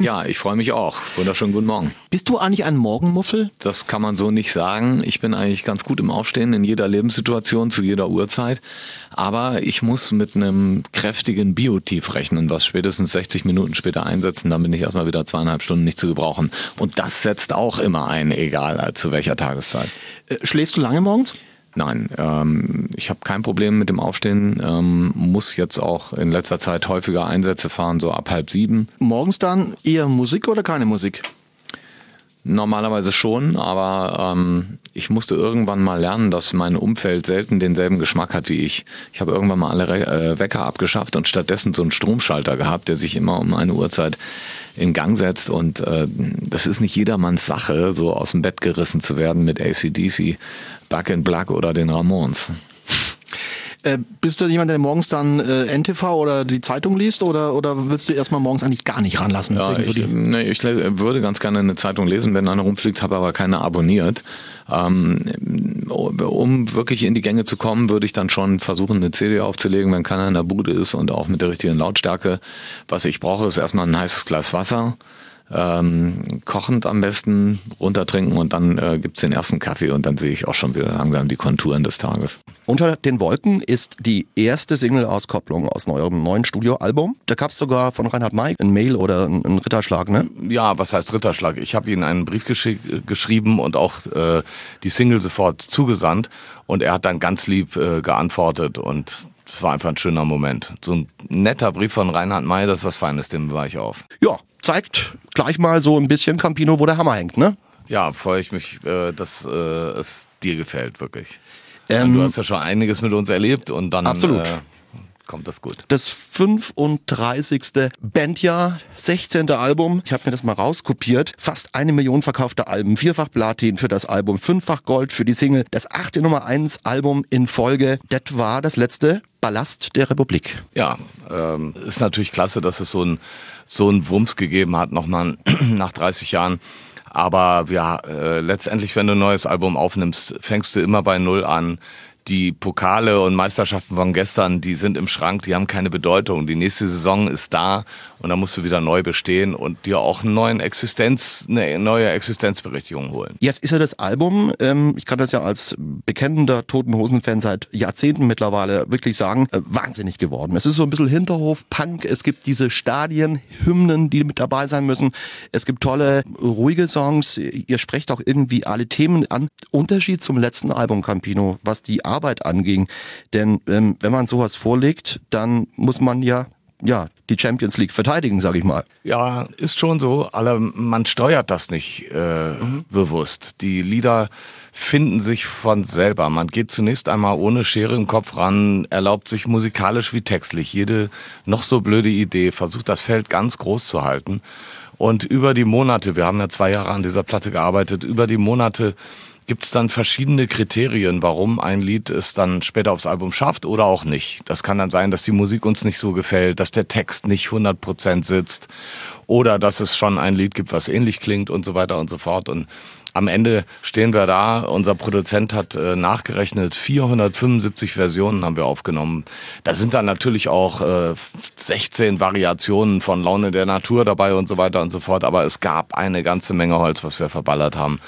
Ja, ich freue mich auch. Wunderschönen guten Morgen. Bist du eigentlich ein Morgenmuffel? Das kann man so nicht sagen. Ich bin eigentlich ganz gut im Aufstehen in jeder Lebenssituation, zu jeder Uhrzeit. Aber ich muss mit einem kräftigen Biotief rechnen, was spätestens 60 Minuten später einsetzen. Dann bin ich erstmal wieder zweieinhalb Stunden nicht zu gebrauchen. Und das setzt auch immer ein, egal zu welcher Tageszeit. Äh, schläfst du lange morgens? Nein, ähm, ich habe kein Problem mit dem Aufstehen, ähm, muss jetzt auch in letzter Zeit häufiger Einsätze fahren, so ab halb sieben. Morgens dann eher Musik oder keine Musik? Normalerweise schon, aber ähm, ich musste irgendwann mal lernen, dass mein Umfeld selten denselben Geschmack hat wie ich. Ich habe irgendwann mal alle Re äh, Wecker abgeschafft und stattdessen so einen Stromschalter gehabt, der sich immer um eine Uhrzeit in Gang setzt. Und äh, das ist nicht jedermanns Sache, so aus dem Bett gerissen zu werden mit ACDC, Back in Black oder den Ramones. Äh, bist du jemand, der morgens dann äh, NTV oder die Zeitung liest oder, oder willst du erstmal morgens eigentlich gar nicht ranlassen? Ja, ich, nee, ich würde ganz gerne eine Zeitung lesen, wenn eine rumfliegt, habe aber keine abonniert. Ähm, um wirklich in die Gänge zu kommen, würde ich dann schon versuchen, eine CD aufzulegen, wenn keiner in der Bude ist und auch mit der richtigen Lautstärke. Was ich brauche, ist erstmal ein heißes Glas Wasser ähm, kochend am besten runtertrinken und dann äh, gibt's den ersten Kaffee und dann sehe ich auch schon wieder langsam die Konturen des Tages. Unter den Wolken ist die erste Single-Auskopplung aus eurem neuen Studioalbum. Da gab's sogar von Reinhard May ein Mail oder ein Ritterschlag, ne? Ja, was heißt Ritterschlag? Ich habe ihm einen Brief geschrieben und auch äh, die Single sofort zugesandt und er hat dann ganz lieb äh, geantwortet und es war einfach ein schöner Moment. So ein netter Brief von Reinhard May, das ist was Feines, dem war ich auf. Ja, zeigt gleich mal so ein bisschen Campino, wo der Hammer hängt, ne? Ja, freue ich mich, äh, dass äh, es dir gefällt, wirklich. Ähm, du hast ja schon einiges mit uns erlebt und dann absolut. Äh, kommt das gut. Das 35. Bandjahr, 16. Album. Ich habe mir das mal rauskopiert. Fast eine Million verkaufte Alben, vierfach Platin für das Album, fünffach Gold für die Single. Das achte Nummer 1 Album in Folge. Das war das letzte Ballast der Republik. Ja, ähm, ist natürlich klasse, dass es so ein so einen Wumms gegeben hat, nochmal nach 30 Jahren. Aber ja, äh, letztendlich, wenn du ein neues Album aufnimmst, fängst du immer bei Null an die Pokale und Meisterschaften von gestern, die sind im Schrank, die haben keine Bedeutung. Die nächste Saison ist da und da musst du wieder neu bestehen und dir auch einen neuen Existenz, eine neue Existenzberechtigung holen. Jetzt ist ja das Album, ähm, ich kann das ja als bekennender Toten Hosen-Fan seit Jahrzehnten mittlerweile wirklich sagen, äh, wahnsinnig geworden. Es ist so ein bisschen Hinterhof-Punk, es gibt diese Stadien-Hymnen, die mit dabei sein müssen. Es gibt tolle, ruhige Songs, ihr sprecht auch irgendwie alle Themen an. Unterschied zum letzten Album Campino, was die Art Arbeit anging. Denn ähm, wenn man sowas vorlegt, dann muss man ja ja, die Champions League verteidigen, sage ich mal. Ja, ist schon so, aber man steuert das nicht äh, mhm. bewusst. Die Lieder finden sich von selber. Man geht zunächst einmal ohne Schere im Kopf ran, erlaubt sich musikalisch wie textlich jede noch so blöde Idee, versucht das Feld ganz groß zu halten. Und über die Monate, wir haben ja zwei Jahre an dieser Platte gearbeitet, über die Monate Gibt es dann verschiedene Kriterien, warum ein Lied es dann später aufs Album schafft oder auch nicht? Das kann dann sein, dass die Musik uns nicht so gefällt, dass der Text nicht 100% sitzt oder dass es schon ein Lied gibt, was ähnlich klingt und so weiter und so fort. Und am Ende stehen wir da. Unser Produzent hat äh, nachgerechnet, 475 Versionen haben wir aufgenommen. Da sind dann natürlich auch äh, 16 Variationen von Laune der Natur dabei und so weiter und so fort. Aber es gab eine ganze Menge Holz, was wir verballert haben.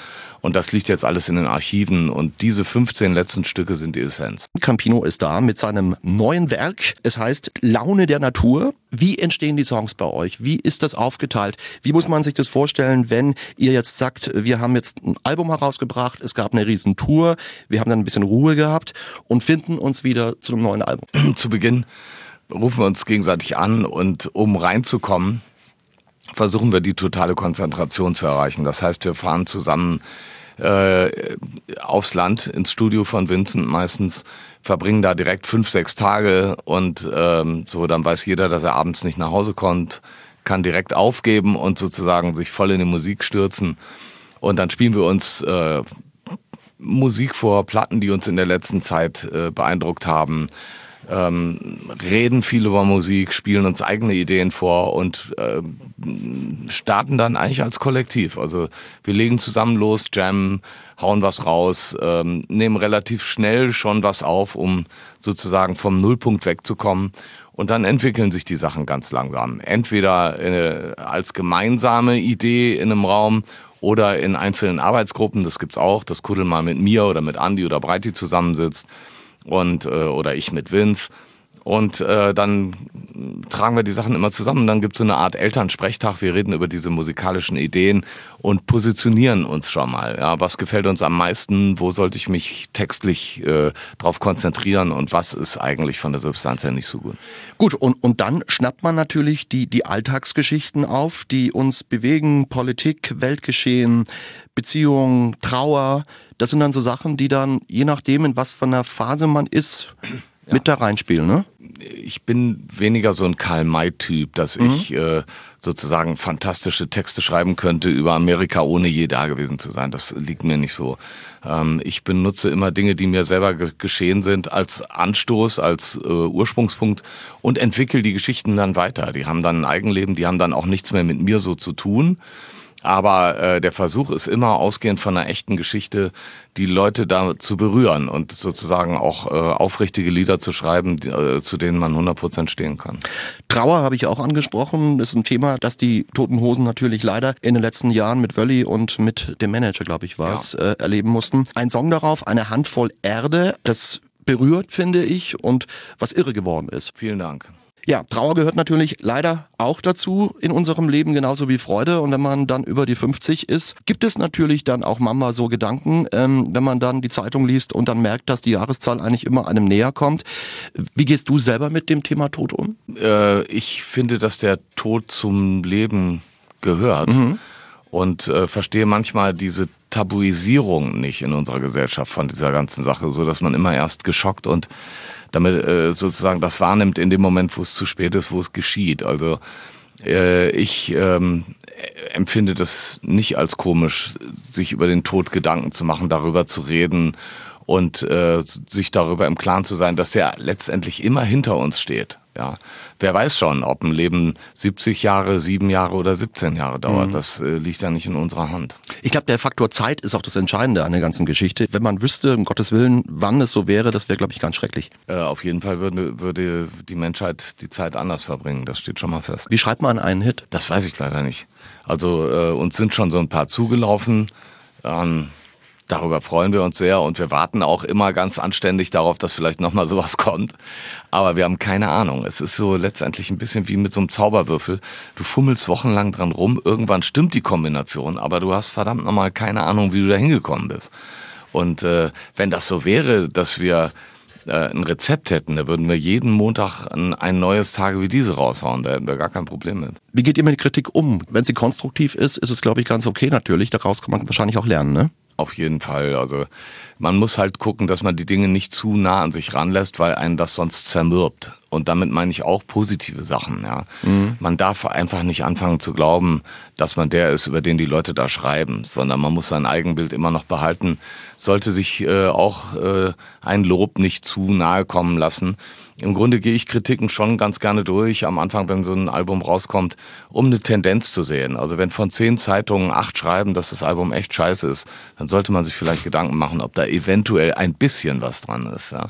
Und das liegt jetzt alles in den Archiven und diese 15 letzten Stücke sind die Essenz. Campino ist da mit seinem neuen Werk. Es heißt Laune der Natur. Wie entstehen die Songs bei euch? Wie ist das aufgeteilt? Wie muss man sich das vorstellen, wenn ihr jetzt sagt, wir haben jetzt ein Album herausgebracht, es gab eine riesen Tour, wir haben dann ein bisschen Ruhe gehabt und finden uns wieder zu einem neuen Album? Zu Beginn rufen wir uns gegenseitig an und um reinzukommen, versuchen wir die totale Konzentration zu erreichen. Das heißt, wir fahren zusammen äh, aufs Land, ins Studio von Vincent meistens, verbringen da direkt fünf, sechs Tage und ähm, so, dann weiß jeder, dass er abends nicht nach Hause kommt, kann direkt aufgeben und sozusagen sich voll in die Musik stürzen. Und dann spielen wir uns äh, Musik vor, Platten, die uns in der letzten Zeit äh, beeindruckt haben ähm, reden viel über Musik, spielen uns eigene Ideen vor und äh, starten dann eigentlich als Kollektiv. Also wir legen zusammen los, jammen, hauen was raus, ähm, nehmen relativ schnell schon was auf, um sozusagen vom Nullpunkt wegzukommen Und dann entwickeln sich die Sachen ganz langsam. Entweder äh, als gemeinsame Idee in einem Raum oder in einzelnen Arbeitsgruppen, das gibt's auch, dass Kuddel mal mit mir oder mit Andy oder Breiti zusammensitzt und äh, oder ich mit Vince und äh, dann tragen wir die Sachen immer zusammen. Dann gibt es so eine Art Elternsprechtag. Wir reden über diese musikalischen Ideen und positionieren uns schon mal. Ja, was gefällt uns am meisten? Wo sollte ich mich textlich äh, drauf konzentrieren? Und was ist eigentlich von der Substanz her nicht so gut? Gut, und, und dann schnappt man natürlich die, die Alltagsgeschichten auf, die uns bewegen. Politik, Weltgeschehen, Beziehungen, Trauer. Das sind dann so Sachen, die dann, je nachdem, in was von der Phase man ist, ja. mit da reinspielen, ne? Ich bin weniger so ein Karl-May-Typ, dass mhm. ich äh, sozusagen fantastische Texte schreiben könnte über Amerika, ohne je da gewesen zu sein. Das liegt mir nicht so. Ähm, ich benutze immer Dinge, die mir selber ge geschehen sind, als Anstoß, als äh, Ursprungspunkt und entwickle die Geschichten dann weiter. Die haben dann ein Eigenleben, die haben dann auch nichts mehr mit mir so zu tun. Aber äh, der Versuch ist immer ausgehend von einer echten Geschichte, die Leute da zu berühren und sozusagen auch äh, aufrichtige Lieder zu schreiben, die, äh, zu denen man 100% stehen kann. Trauer habe ich auch angesprochen. Das ist ein Thema, das die Toten Hosen natürlich leider in den letzten Jahren mit Wölli und mit dem Manager, glaube ich, war es, ja. äh, erleben mussten. Ein Song darauf, eine Handvoll Erde, das berührt, finde ich, und was irre geworden ist. Vielen Dank. Ja, Trauer gehört natürlich leider auch dazu in unserem Leben, genauso wie Freude. Und wenn man dann über die 50 ist, gibt es natürlich dann auch Mama so Gedanken, ähm, wenn man dann die Zeitung liest und dann merkt, dass die Jahreszahl eigentlich immer einem näher kommt. Wie gehst du selber mit dem Thema Tod um? Äh, ich finde, dass der Tod zum Leben gehört. Mhm. Und äh, verstehe manchmal diese Tabuisierung nicht in unserer Gesellschaft von dieser ganzen Sache, so dass man immer erst geschockt und damit äh, sozusagen das wahrnimmt in dem Moment, wo es zu spät ist, wo es geschieht. Also äh, ich ähm, empfinde das nicht als komisch, sich über den Tod Gedanken zu machen, darüber zu reden und äh, sich darüber im Klaren zu sein, dass der letztendlich immer hinter uns steht. Ja, wer weiß schon, ob ein Leben 70 Jahre, 7 Jahre oder 17 Jahre dauert. Mhm. Das äh, liegt ja nicht in unserer Hand. Ich glaube, der Faktor Zeit ist auch das Entscheidende an der ganzen Geschichte. Wenn man wüsste, um Gottes Willen, wann es so wäre, das wäre, glaube ich, ganz schrecklich. Äh, auf jeden Fall würde, würde die Menschheit die Zeit anders verbringen. Das steht schon mal fest. Wie schreibt man einen Hit? Das weiß ich leider nicht. Also äh, uns sind schon so ein paar zugelaufen. Ähm, Darüber freuen wir uns sehr und wir warten auch immer ganz anständig darauf, dass vielleicht nochmal sowas kommt. Aber wir haben keine Ahnung. Es ist so letztendlich ein bisschen wie mit so einem Zauberwürfel. Du fummelst wochenlang dran rum, irgendwann stimmt die Kombination, aber du hast verdammt nochmal keine Ahnung, wie du da hingekommen bist. Und äh, wenn das so wäre, dass wir äh, ein Rezept hätten, da würden wir jeden Montag ein, ein neues Tage wie diese raushauen. Da hätten wir gar kein Problem mit. Wie geht ihr mit Kritik um? Wenn sie konstruktiv ist, ist es, glaube ich, ganz okay natürlich. Daraus kann man wahrscheinlich auch lernen, ne? Auf jeden Fall. Also man muss halt gucken, dass man die Dinge nicht zu nah an sich ranlässt, weil einen das sonst zermürbt. Und damit meine ich auch positive Sachen. Ja. Mhm. Man darf einfach nicht anfangen zu glauben, dass man der ist, über den die Leute da schreiben, sondern man muss sein Eigenbild immer noch behalten, sollte sich äh, auch äh, ein Lob nicht zu nahe kommen lassen im Grunde gehe ich Kritiken schon ganz gerne durch am Anfang, wenn so ein Album rauskommt, um eine Tendenz zu sehen. Also wenn von zehn Zeitungen acht schreiben, dass das Album echt scheiße ist, dann sollte man sich vielleicht Gedanken machen, ob da eventuell ein bisschen was dran ist. Ja.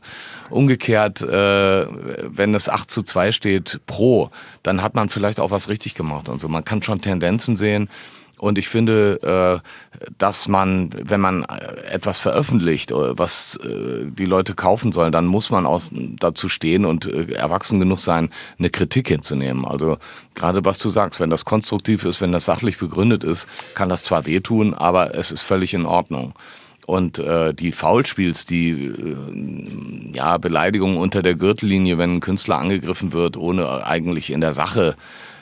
Umgekehrt, äh, wenn es 8 zu 2 steht pro, dann hat man vielleicht auch was richtig gemacht und so. Man kann schon Tendenzen sehen. Und ich finde, äh, dass man, wenn man etwas veröffentlicht, äh, was äh, die Leute kaufen sollen, dann muss man auch dazu stehen und erwachsen genug sein, eine Kritik hinzunehmen. Also gerade was du sagst, wenn das konstruktiv ist, wenn das sachlich begründet ist, kann das zwar wehtun, aber es ist völlig in Ordnung. Und äh, die Foulspiels, die äh, ja, Beleidigungen unter der Gürtellinie, wenn ein Künstler angegriffen wird, ohne eigentlich in der Sache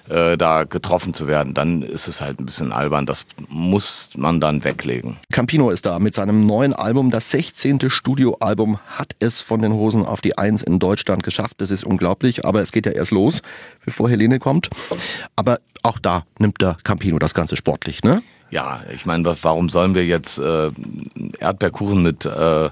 äh, da getroffen zu werden, dann ist es halt ein bisschen albern. Das muss man dann weglegen. Campino ist da mit seinem neuen Album. Das 16. Studioalbum hat es von den Hosen auf die Eins in Deutschland geschafft. Das ist unglaublich, aber es geht ja erst los, bevor Helene kommt. Aber auch da nimmt der Campino das Ganze sportlich, ne? Ja, ich meine, warum sollen wir jetzt äh, Erdbeerkuchen mit äh,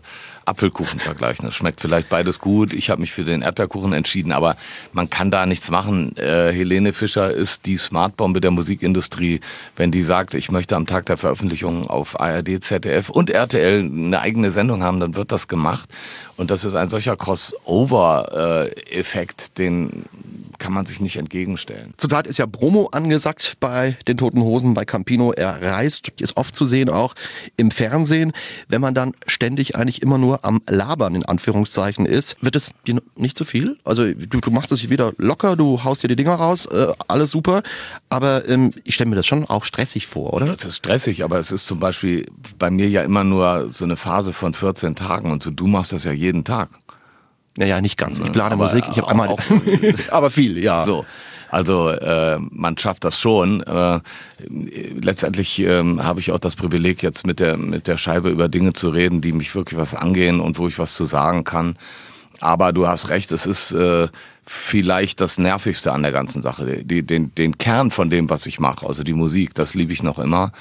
Apfelkuchen vergleichen. Das schmeckt vielleicht beides gut. Ich habe mich für den Erdbeerkuchen entschieden, aber man kann da nichts machen. Äh, Helene Fischer ist die Smartbombe der Musikindustrie. Wenn die sagt, ich möchte am Tag der Veröffentlichung auf ARD, ZDF und RTL eine eigene Sendung haben, dann wird das gemacht. Und das ist ein solcher Crossover-Effekt, den kann man sich nicht entgegenstellen. Zurzeit ist ja Bromo angesagt bei den Toten Hosen, bei Campino. Er reist, ist oft zu sehen auch im Fernsehen. Wenn man dann ständig eigentlich immer nur am Labern in Anführungszeichen ist, wird es dir nicht zu viel? Also du, du machst es wieder locker, du haust dir die Dinger raus, äh, alles super. Aber ähm, ich stelle mir das schon auch stressig vor, oder? Das ist stressig, aber es ist zum Beispiel bei mir ja immer nur so eine Phase von 14 Tagen und so du machst das ja jeden Tag. Naja, nicht ganz. Ich plane aber, Musik, ich habe einmal. aber viel, ja. So. Also äh, man schafft das schon. Äh, letztendlich äh, habe ich auch das Privileg, jetzt mit der, mit der Scheibe über Dinge zu reden, die mich wirklich was angehen und wo ich was zu sagen kann. Aber du hast recht, es ist äh, vielleicht das Nervigste an der ganzen Sache. Die, den, den Kern von dem, was ich mache, also die Musik, das liebe ich noch immer.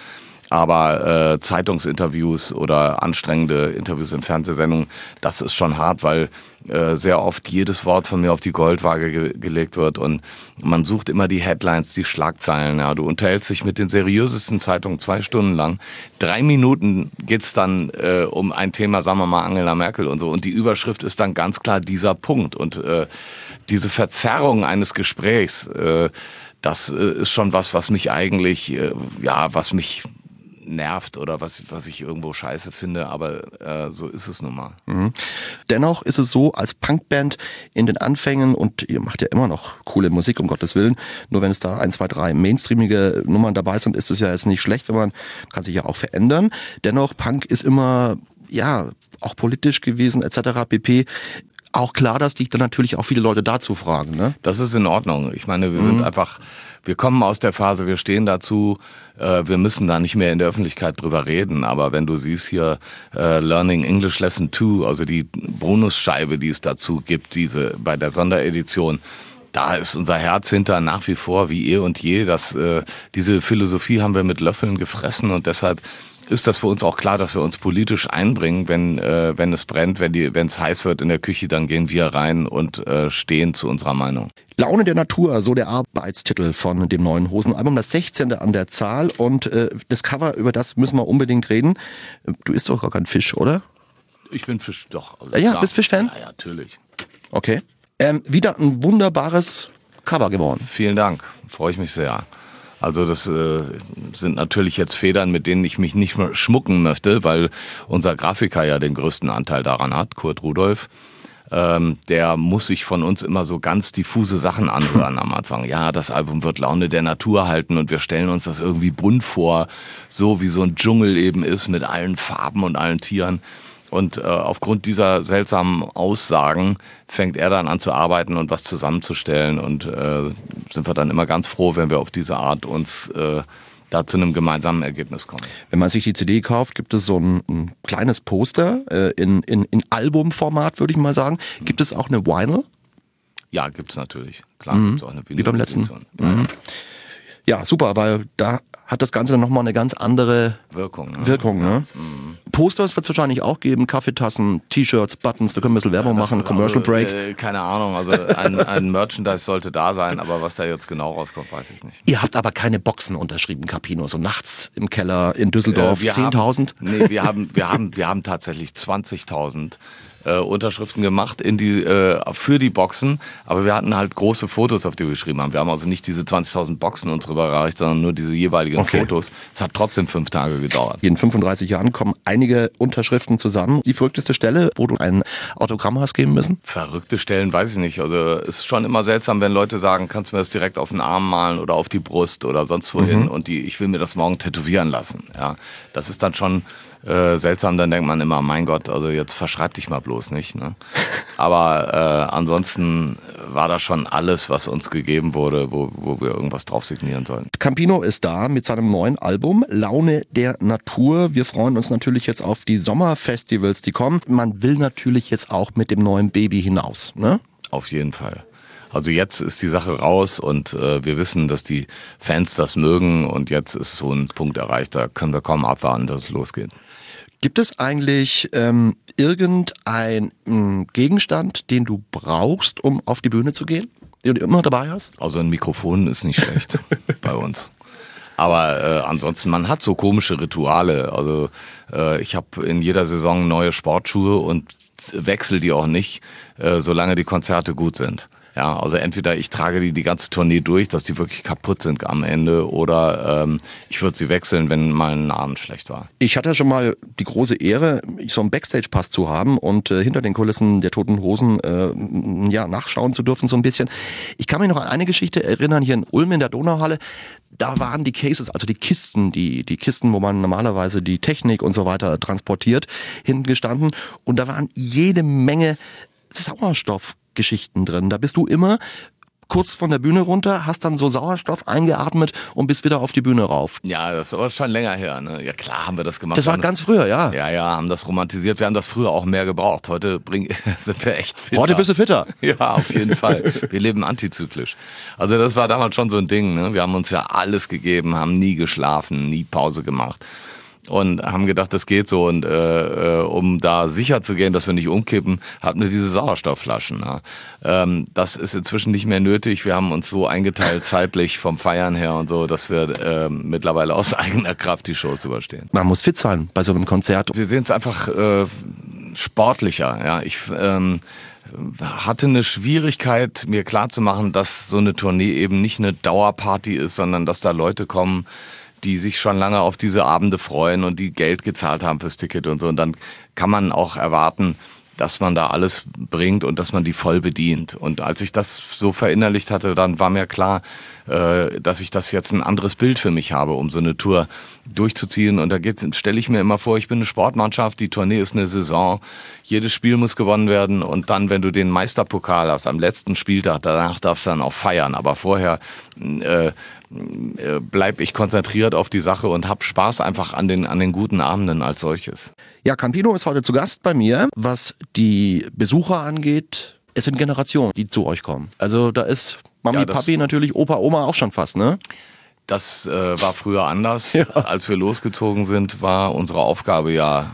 Aber äh, Zeitungsinterviews oder anstrengende Interviews in Fernsehsendungen, das ist schon hart, weil äh, sehr oft jedes Wort von mir auf die Goldwaage ge gelegt wird und man sucht immer die Headlines, die Schlagzeilen. Ja, du unterhältst dich mit den seriösesten Zeitungen zwei Stunden lang. Drei Minuten geht's dann äh, um ein Thema, sagen wir mal Angela Merkel und so. Und die Überschrift ist dann ganz klar dieser Punkt und äh, diese Verzerrung eines Gesprächs. Äh, das äh, ist schon was, was mich eigentlich, äh, ja, was mich nervt oder was, was ich irgendwo scheiße finde, aber äh, so ist es nun mal. Mhm. Dennoch ist es so, als Punkband in den Anfängen, und ihr macht ja immer noch coole Musik, um Gottes Willen, nur wenn es da ein, zwei, drei mainstreamige Nummern dabei sind, ist es ja jetzt nicht schlecht, wenn man, kann sich ja auch verändern. Dennoch, Punk ist immer, ja, auch politisch gewesen, etc. pp auch klar, dass dich dann natürlich auch viele Leute dazu fragen. Ne? Das ist in Ordnung. Ich meine, wir mhm. sind einfach, wir kommen aus der Phase, wir stehen dazu, äh, wir müssen da nicht mehr in der Öffentlichkeit drüber reden. Aber wenn du siehst hier äh, Learning English Lesson 2, also die Bonusscheibe, die es dazu gibt, diese bei der Sonderedition, da ist unser Herz hinter nach wie vor wie eh und je. Das, äh, diese Philosophie haben wir mit Löffeln gefressen und deshalb ist das für uns auch klar, dass wir uns politisch einbringen, wenn, äh, wenn es brennt, wenn es heiß wird in der Küche, dann gehen wir rein und äh, stehen zu unserer Meinung. Laune der Natur, so der Arbeitstitel von dem neuen Hosenalbum, das 16. an der Zahl und äh, das Cover, über das müssen wir unbedingt reden. Du isst doch gar kein Fisch, oder? Ich bin Fisch, doch. Also ja, bist Fischfan? Ja, ja, natürlich. Okay. Ähm, wieder ein wunderbares Cover geworden. Vielen Dank, freue ich mich sehr. Also das äh, sind natürlich jetzt Federn, mit denen ich mich nicht mehr schmucken möchte, weil unser Grafiker ja den größten Anteil daran hat, Kurt Rudolf. Ähm, der muss sich von uns immer so ganz diffuse Sachen anhören am Anfang. Ja, das Album wird Laune der Natur halten und wir stellen uns das irgendwie bunt vor, so wie so ein Dschungel eben ist mit allen Farben und allen Tieren. Und äh, aufgrund dieser seltsamen Aussagen fängt er dann an zu arbeiten und was zusammenzustellen. Und äh, sind wir dann immer ganz froh, wenn wir auf diese Art uns äh, da zu einem gemeinsamen Ergebnis kommen. Wenn man sich die CD kauft, gibt es so ein, ein kleines Poster äh, in, in, in Albumformat, würde ich mal sagen. Gibt es auch eine Vinyl? Ja, gibt es natürlich. Klar, mhm. gibt es auch eine Vinyl. Wie beim letzten. Mhm. Ja, super, weil da hat das Ganze dann nochmal eine ganz andere Wirkung. Ne? Wirkung ne? Mhm. Posters wird es wahrscheinlich auch geben, Kaffeetassen, T-Shirts, Buttons, wir können ein bisschen Werbung ja, machen, Commercial also, Break. Äh, keine Ahnung, also ein, ein, Merchandise sollte da sein, aber was da jetzt genau rauskommt, weiß ich nicht. Ihr habt aber keine Boxen unterschrieben, Capino, so nachts im Keller in Düsseldorf, äh, 10.000? Nee, wir haben, wir, haben, wir haben tatsächlich 20.000 äh, Unterschriften gemacht in die, äh, für die Boxen, aber wir hatten halt große Fotos, auf die wir geschrieben haben. Wir haben also nicht diese 20.000 Boxen uns überreicht, sondern nur diese jeweiligen okay. Fotos. Es hat trotzdem fünf Tage gedauert. In 35 Jahren kommen einige Unterschriften zusammen. Die verrückteste Stelle, wo du ein Autogramm hast geben müssen? Verrückte Stellen weiß ich nicht. Also es ist schon immer seltsam, wenn Leute sagen, kannst du mir das direkt auf den Arm malen oder auf die Brust oder sonst wohin mhm. und die, ich will mir das morgen tätowieren lassen. Ja, das ist dann schon äh, seltsam, dann denkt man immer, mein Gott, also jetzt verschreib dich mal bloß nicht. Ne? Aber äh, ansonsten war das schon alles, was uns gegeben wurde, wo, wo wir irgendwas drauf signieren sollen. Campino ist da mit seinem neuen Album Laune der Natur. Wir freuen uns natürlich jetzt auf die Sommerfestivals, die kommen. Man will natürlich jetzt auch mit dem neuen Baby hinaus. Ne? Auf jeden Fall. Also jetzt ist die Sache raus und äh, wir wissen, dass die Fans das mögen und jetzt ist so ein Punkt erreicht, da können wir kaum abwarten, dass es losgeht. Gibt es eigentlich ähm, irgendein ähm, Gegenstand, den du brauchst, um auf die Bühne zu gehen, den du immer dabei hast? Also ein Mikrofon ist nicht schlecht bei uns. Aber äh, ansonsten, man hat so komische Rituale. Also äh, ich habe in jeder Saison neue Sportschuhe und wechsle die auch nicht, äh, solange die Konzerte gut sind. Ja, also entweder ich trage die die ganze Tournee durch, dass die wirklich kaputt sind am Ende, oder ähm, ich würde sie wechseln, wenn mal ein Abend schlecht war. Ich hatte schon mal die große Ehre, so einen Backstage-Pass zu haben und äh, hinter den Kulissen der Toten Hosen äh, ja, nachschauen zu dürfen so ein bisschen. Ich kann mich noch an eine Geschichte erinnern, hier in Ulm in der Donauhalle. Da waren die Cases, also die Kisten, die, die Kisten, wo man normalerweise die Technik und so weiter transportiert, hinten gestanden. Und da waren jede Menge Sauerstoffgeschichten drin. Da bist du immer kurz von der Bühne runter, hast dann so Sauerstoff eingeatmet und bist wieder auf die Bühne rauf. Ja, das ist aber schon länger her. Ne? Ja klar haben wir das gemacht. Das war ganz früher, ja. Ja, ja, haben das romantisiert. Wir haben das früher auch mehr gebraucht. Heute bring, sind wir echt fitter. Heute bist du fitter. Ja, auf jeden Fall. Wir leben antizyklisch. Also das war damals schon so ein Ding. Ne? Wir haben uns ja alles gegeben, haben nie geschlafen, nie Pause gemacht und haben gedacht, das geht so. Und äh, äh, um da sicher zu gehen, dass wir nicht umkippen, hatten wir diese Sauerstoffflaschen. Ja. Ähm, das ist inzwischen nicht mehr nötig. Wir haben uns so eingeteilt zeitlich vom Feiern her und so, dass wir äh, mittlerweile aus eigener Kraft die Shows überstehen. Man muss fit sein bei so einem Konzert. Wir sehen es einfach äh, sportlicher. Ja, ich ähm, hatte eine Schwierigkeit, mir klarzumachen, dass so eine Tournee eben nicht eine Dauerparty ist, sondern dass da Leute kommen, die sich schon lange auf diese Abende freuen und die Geld gezahlt haben fürs Ticket und so. Und dann kann man auch erwarten, dass man da alles bringt und dass man die voll bedient. Und als ich das so verinnerlicht hatte, dann war mir klar, äh, dass ich das jetzt ein anderes Bild für mich habe, um so eine Tour durchzuziehen. Und da stelle ich mir immer vor, ich bin eine Sportmannschaft, die Tournee ist eine Saison, jedes Spiel muss gewonnen werden und dann, wenn du den Meisterpokal hast, am letzten Spieltag, danach darfst du dann auch feiern. Aber vorher äh, bleibe ich konzentriert auf die Sache und habe Spaß einfach an den, an den guten Abenden als solches. Ja, Campino ist heute zu Gast bei mir. Was die Besucher angeht, es sind Generationen, die zu euch kommen. Also da ist Mami, ja, Papi, natürlich Opa, Oma auch schon fast, ne? Das äh, war früher anders. Ja. Als wir losgezogen sind, war unsere Aufgabe ja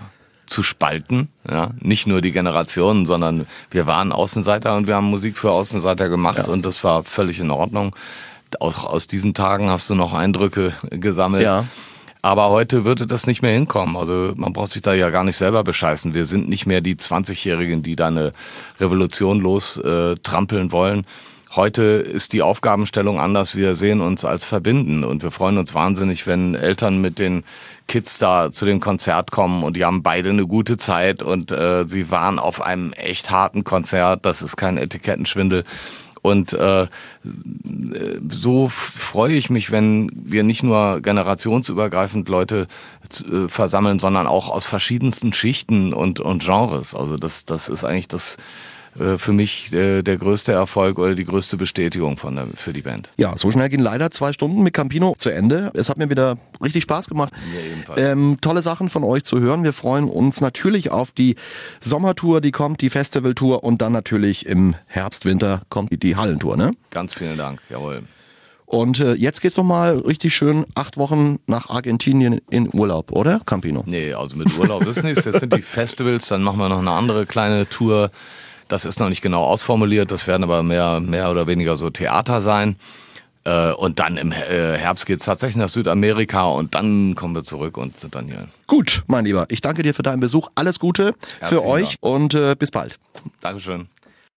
zu spalten. Ja? Nicht nur die Generationen, sondern wir waren Außenseiter und wir haben Musik für Außenseiter gemacht ja. und das war völlig in Ordnung. Auch aus diesen Tagen hast du noch Eindrücke gesammelt. Ja. Aber heute würde das nicht mehr hinkommen. Also man braucht sich da ja gar nicht selber bescheißen. Wir sind nicht mehr die 20-Jährigen, die da eine Revolution los äh, trampeln wollen. Heute ist die Aufgabenstellung anders. Wir sehen uns als verbinden und wir freuen uns wahnsinnig, wenn Eltern mit den Kids da zu dem Konzert kommen und die haben beide eine gute Zeit und äh, sie waren auf einem echt harten Konzert. Das ist kein Etikettenschwindel. Und äh, so freue ich mich, wenn wir nicht nur generationsübergreifend Leute äh, versammeln, sondern auch aus verschiedensten Schichten und, und Genres. Also das, das ist eigentlich das äh, für mich äh, der größte Erfolg oder die größte Bestätigung von der, für die Band. Ja, so schnell gehen leider zwei Stunden mit Campino zu Ende. Es hat mir wieder richtig Spaß gemacht. Ähm, tolle Sachen von euch zu hören. Wir freuen uns natürlich auf die Sommertour, die kommt, die Festivaltour und dann natürlich im Herbst, Winter kommt die Hallentour, ne? Ganz vielen Dank, jawohl. Und äh, jetzt geht's noch mal richtig schön acht Wochen nach Argentinien in Urlaub, oder, Campino? Nee, also mit Urlaub ist nichts. Jetzt sind die Festivals, dann machen wir noch eine andere kleine Tour das ist noch nicht genau ausformuliert, das werden aber mehr, mehr oder weniger so Theater sein. Äh, und dann im äh, Herbst geht es tatsächlich nach Südamerika und dann kommen wir zurück und sind dann hier. Gut, mein Lieber, ich danke dir für deinen Besuch. Alles Gute Herzlichen für euch Dank. und äh, bis bald. Dankeschön.